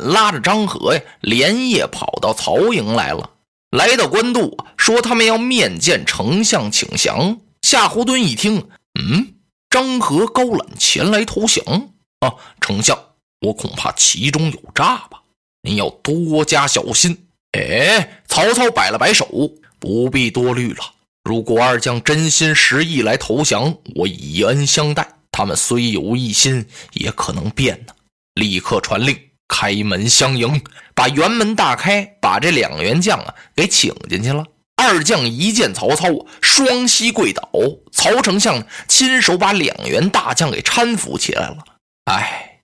拉着张合呀，连夜跑到曹营来了。来到官渡，说他们要面见丞相请降。夏侯惇一听，嗯，张合、高览前来投降啊，丞相，我恐怕其中有诈吧，您要多加小心。哎，曹操摆了摆手，不必多虑了。如果二将真心实意来投降，我以恩相待。他们虽有异心，也可能变呢。立刻传令，开门相迎，把辕门大开，把这两员将啊给请进去了。二将一见曹操，双膝跪倒。曹丞相亲手把两员大将给搀扶起来了。哎，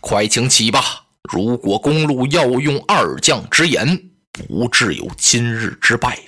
快请起吧。如果公路要用二将之言，不至有今日之败。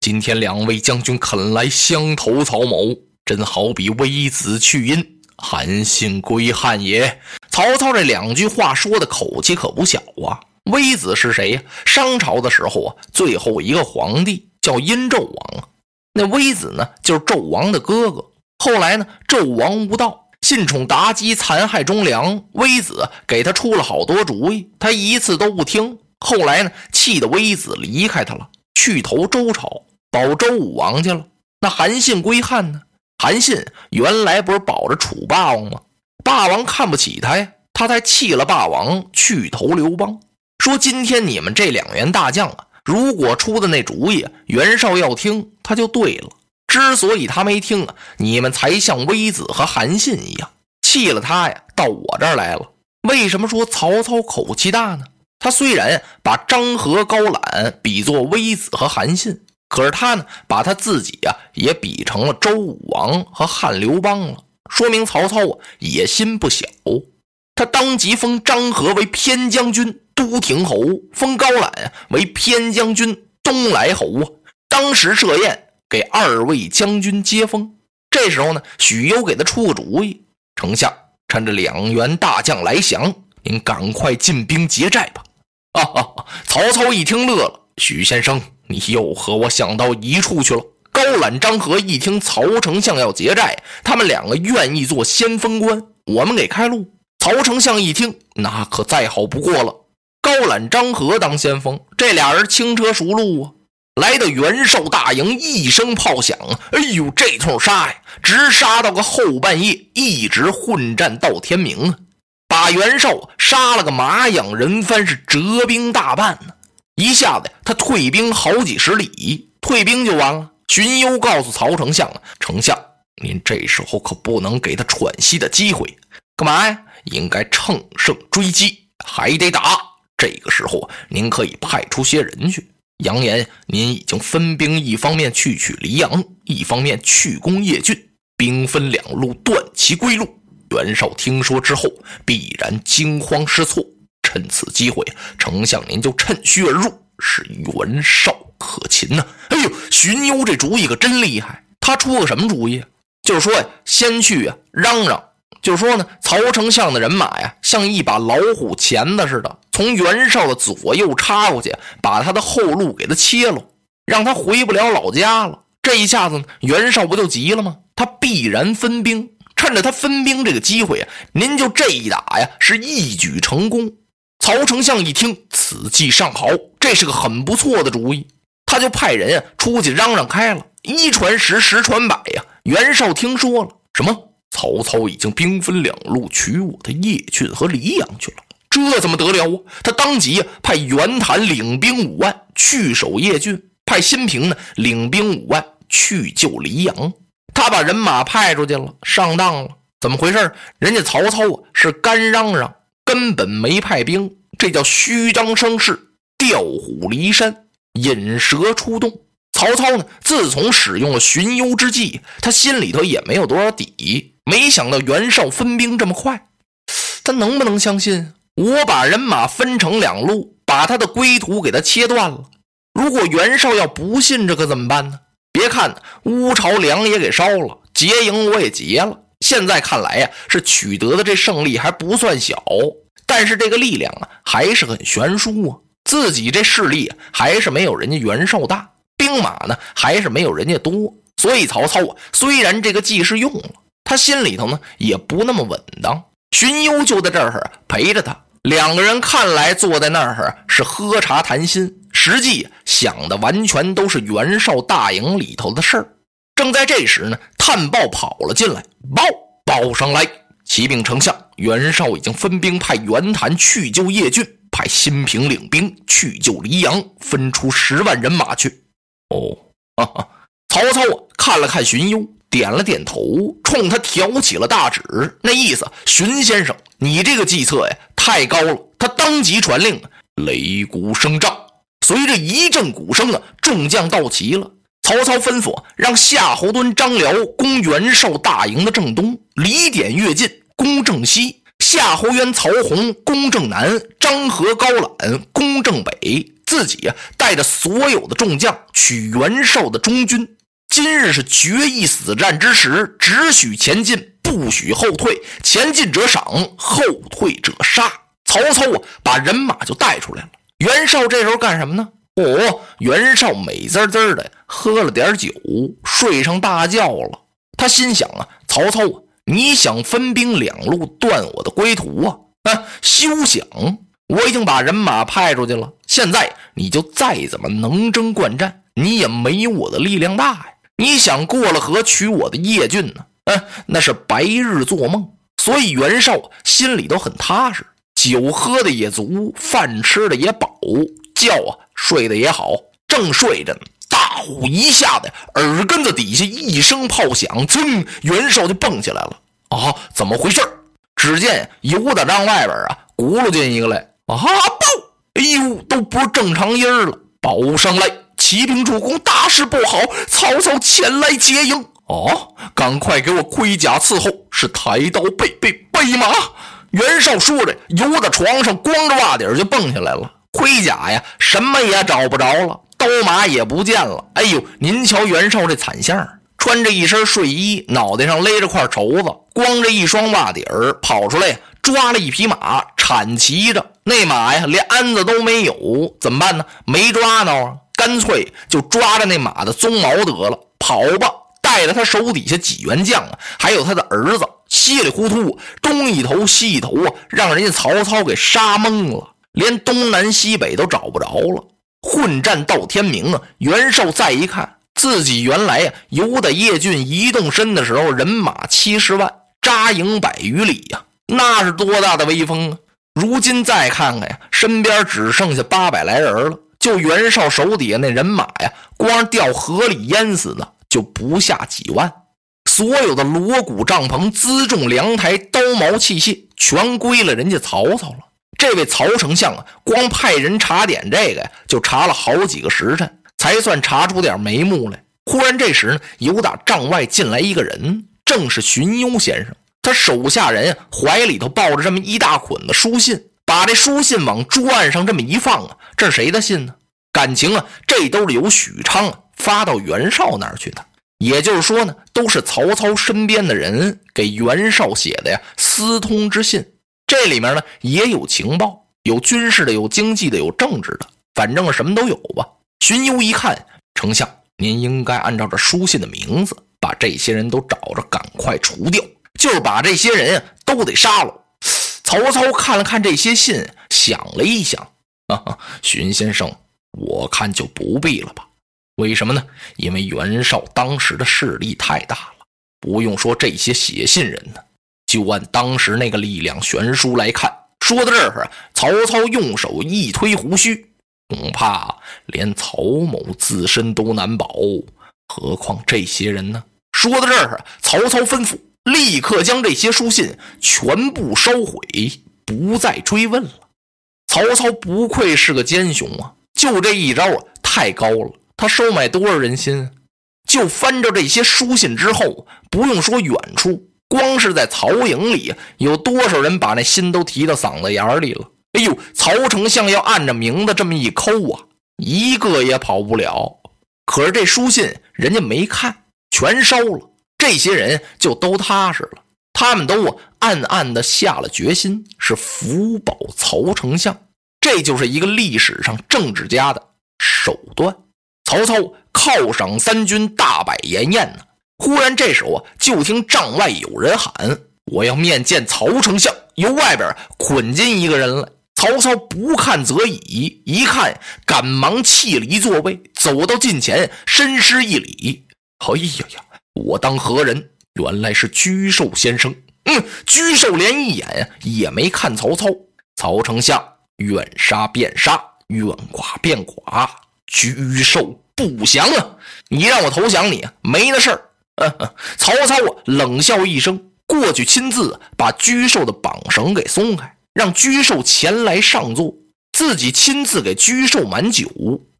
今天两位将军肯来相投曹某，真好比微子去阴，韩信归汉也。曹操这两句话说的口气可不小啊。微子是谁呀？商朝的时候啊，最后一个皇帝叫殷纣王啊。那微子呢，就是纣王的哥哥。后来呢，纣王无道，信宠妲己，残害忠良。微子给他出了好多主意，他一次都不听。后来呢，气得微子离开他了，去投周朝。保周武王去了，那韩信归汉呢？韩信原来不是保着楚霸王吗？霸王看不起他呀，他才弃了霸王去投刘邦。说今天你们这两员大将啊，如果出的那主意袁绍要听，他就对了。之所以他没听啊，你们才像微子和韩信一样弃了他呀，到我这儿来了。为什么说曹操口气大呢？他虽然把张合、高览比作微子和韩信。可是他呢，把他自己呀也比成了周武王和汉刘邦了，说明曹操啊野心不小。他当即封张合为偏将军、都亭侯，封高览为偏将军、东莱侯啊。当时设宴给二位将军接风。这时候呢，许攸给他出个主意：丞相，趁着两员大将来降，您赶快进兵劫寨吧。曹操一听乐了，许先生。你又和我想到一处去了。高览、张合一听曹丞相要劫寨，他们两个愿意做先锋官，我们给开路。曹丞相一听，那可再好不过了。高览、张合当先锋，这俩人轻车熟路啊，来到袁绍大营，一声炮响，哎呦，这通杀呀，直杀到个后半夜，一直混战到天明啊，把袁绍杀了个马仰人翻，是折兵大半呢。一下子，他退兵好几十里，退兵就完了。荀攸告诉曹丞相：“丞相，您这时候可不能给他喘息的机会，干嘛呀？应该乘胜追击，还得打。这个时候，您可以派出些人去，扬言您已经分兵，一方面去取黎阳，一方面去攻叶郡，兵分两路，断其归路。袁绍听说之后，必然惊慌失措。”趁此机会，丞相您就趁虚而入，使袁绍可擒呐！哎呦，荀攸这主意可真厉害。他出个什么主意？就是说呀，先去啊，嚷嚷，就是说呢，曹丞相的人马呀，像一把老虎钳子似的，从袁绍的左右插过去，把他的后路给他切了，让他回不了老家了。这一下子呢，袁绍不就急了吗？他必然分兵，趁着他分兵这个机会啊，您就这一打呀，是一举成功。曹丞相一听，此计尚好，这是个很不错的主意。他就派人啊出去嚷嚷开了，一传十，十传百呀。袁绍听说了，什么？曹操已经兵分两路取我的叶郡和黎阳去了，这怎么得了啊？他当即派袁谭领兵五万去守叶郡，派辛平呢领兵五万去救黎阳。他把人马派出去了，上当了。怎么回事？人家曹操啊是干嚷嚷。根本没派兵，这叫虚张声势，调虎离山，引蛇出洞。曹操呢，自从使用了荀攸之计，他心里头也没有多少底。没想到袁绍分兵这么快，他能不能相信？我把人马分成两路，把他的归途给他切断了。如果袁绍要不信这可怎么办呢？别看乌巢粮也给烧了，劫营我也劫了。现在看来呀，是取得的这胜利还不算小，但是这个力量啊还是很悬殊啊。自己这势力还是没有人家袁绍大，兵马呢还是没有人家多，所以曹操啊虽然这个计是用了，他心里头呢也不那么稳当。荀攸就在这儿陪着他，两个人看来坐在那儿是喝茶谈心，实际想的完全都是袁绍大营里头的事儿。正在这时呢，探报跑了进来，报报上来，启禀丞相，袁绍已经分兵派袁谭去救叶俊，派新平领兵去救黎阳，分出十万人马去。哦，哈哈，曹操啊，看了看荀攸，点了点头，冲他挑起了大指，那意思，荀先生，你这个计策呀，太高了。他当即传令，擂鼓声仗，随着一阵鼓声啊，众将到齐了。曹操吩咐让夏侯惇、张辽攻袁绍大营的正东，李典、乐进攻正西，夏侯渊、曹洪攻正南，张合、高览攻正北。自己呀，带着所有的众将取袁绍的中军。今日是决一死战之时，只许前进，不许后退。前进者赏，后退者杀。曹操啊，把人马就带出来了。袁绍这时候干什么呢？哦，袁绍美滋滋的喝了点酒，睡上大觉了。他心想啊，曹操，你想分兵两路断我的归途啊？啊，休想！我已经把人马派出去了。现在你就再怎么能征惯战，你也没我的力量大呀。你想过了河取我的叶郡呢？啊，那是白日做梦。所以袁绍心里都很踏实，酒喝的也足，饭吃的也饱，觉啊。睡得也好，正睡着呢，大呼一下子，耳根子底下一声炮响，噌，袁绍就蹦起来了。啊，怎么回事？只见油大帐外边啊，轱辘进一个来。啊，报！哎呦，都不是正常音了。报上来，启禀主公，大事不好，曹操前来接应。哦，赶快给我盔甲伺候，是抬刀备备备马。袁绍说着，由的床上，光着袜底就蹦下来了。盔甲呀，什么也找不着了，刀马也不见了。哎呦，您瞧袁绍这惨相，穿着一身睡衣，脑袋上勒着块绸子，光着一双袜底儿，跑出来抓了一匹马，铲骑着。那马呀，连鞍子都没有，怎么办呢？没抓到啊，干脆就抓着那马的鬃毛得了，跑吧！带着他手底下几员将啊，还有他的儿子，稀里糊涂东一头西一头啊，让人家曹操给杀懵了。连东南西北都找不着了，混战到天明啊！袁绍再一看，自己原来呀由得叶郡一动身的时候，人马七十万，扎营百余里呀，那是多大的威风啊！如今再看看呀，身边只剩下八百来人了。就袁绍手底下那人马呀，光掉河里淹死的就不下几万。所有的锣鼓帐篷、辎重粮台、刀矛器械，全归了人家曹操了。这位曹丞相啊，光派人查点这个呀，就查了好几个时辰，才算查出点眉目来。忽然这时呢，由打帐外进来一个人，正是荀攸先生。他手下人怀里头抱着这么一大捆子书信，把这书信往桌案上这么一放啊，这是谁的信呢？感情啊，这都是由许昌啊发到袁绍那儿去的。也就是说呢，都是曹操身边的人给袁绍写的呀，私通之信。这里面呢也有情报，有军事的，有经济的，有政治的，反正什么都有吧。荀攸一看，丞相，您应该按照这书信的名字，把这些人都找着，赶快除掉，就是把这些人都得杀了。曹操看了看这些信，想了一想，啊，荀先生，我看就不必了吧？为什么呢？因为袁绍当时的势力太大了，不用说这些写信人呢。就按当时那个力量悬殊来看，说到这儿，曹操用手一推胡须，恐怕连曹某自身都难保，何况这些人呢？说到这儿，曹操吩咐立刻将这些书信全部烧毁，不再追问了。曹操不愧是个奸雄啊，就这一招啊，太高了。他收买多少人心？就翻着这些书信之后，不用说远处。光是在曹营里，有多少人把那心都提到嗓子眼里了？哎呦，曹丞相要按着名字这么一抠啊，一个也跑不了。可是这书信人家没看，全烧了。这些人就都踏实了，他们都暗暗的下了决心，是福保曹丞相。这就是一个历史上政治家的手段。曹操犒赏三军，大摆筵宴呢。忽然，这时候啊，就听帐外有人喊：“我要面见曹丞相。”由外边捆进一个人来。曹操不看则已，一看赶忙弃离座位，走到近前，深施一礼：“哎呀呀，我当何人？原来是居寿先生。”嗯，居寿连一眼也没看曹操。曹丞相愿杀便杀，愿剐便剐，居寿不降啊！你让我投降你，没那事儿。曹操啊，冷笑一声，过去亲自把沮授的绑绳给松开，让沮授前来上座，自己亲自给沮授满酒。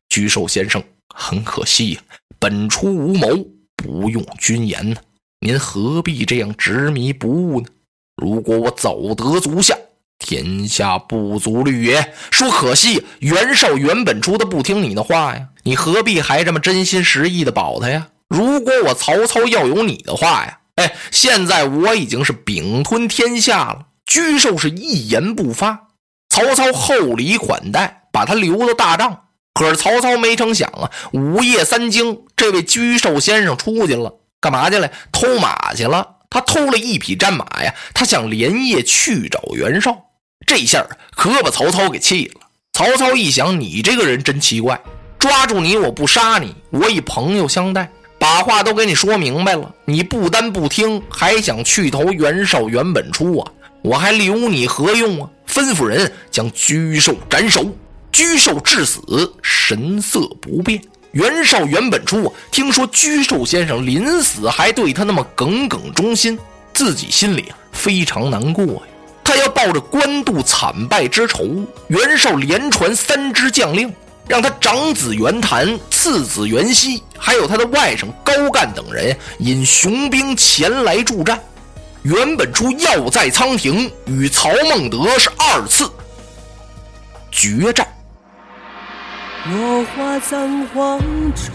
沮授先生，很可惜呀，本初无谋，不用君言呢。您何必这样执迷不悟呢？如果我早得足下，天下不足虑也。说可惜袁绍原本初他不听你的话呀，你何必还这么真心实意的保他呀？如果我曹操要有你的话呀，哎，现在我已经是秉吞天下了。沮授是一言不发，曹操厚礼款待，把他留到大帐。可是曹操没成想啊，午夜三更，这位沮授先生出去了。干嘛去了？偷马去了。他偷了一匹战马呀，他想连夜去找袁绍。这下可把曹操给气了。曹操一想，你这个人真奇怪，抓住你我不杀你，我以朋友相待，把话都给你说明白了，你不单不听，还想去投袁绍、袁本初啊？我还留你何用啊？吩咐人将沮授斩首。沮授至死神色不变。袁绍、袁本初啊听说沮授先生临死还对他那么耿耿忠心，自己心里啊非常难过呀。他要抱着官渡惨败之仇，袁绍连传三支将令，让他长子袁谭、次子袁熙，还有他的外甥高干等人引雄兵前来助战。原本出要在仓亭与曹孟德是二次决战。落花葬黄冢，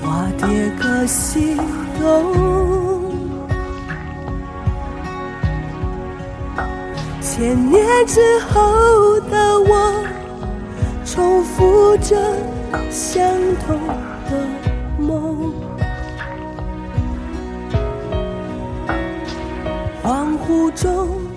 花蝶各西东。千年之后的我，重复着相同的梦。恍惚中。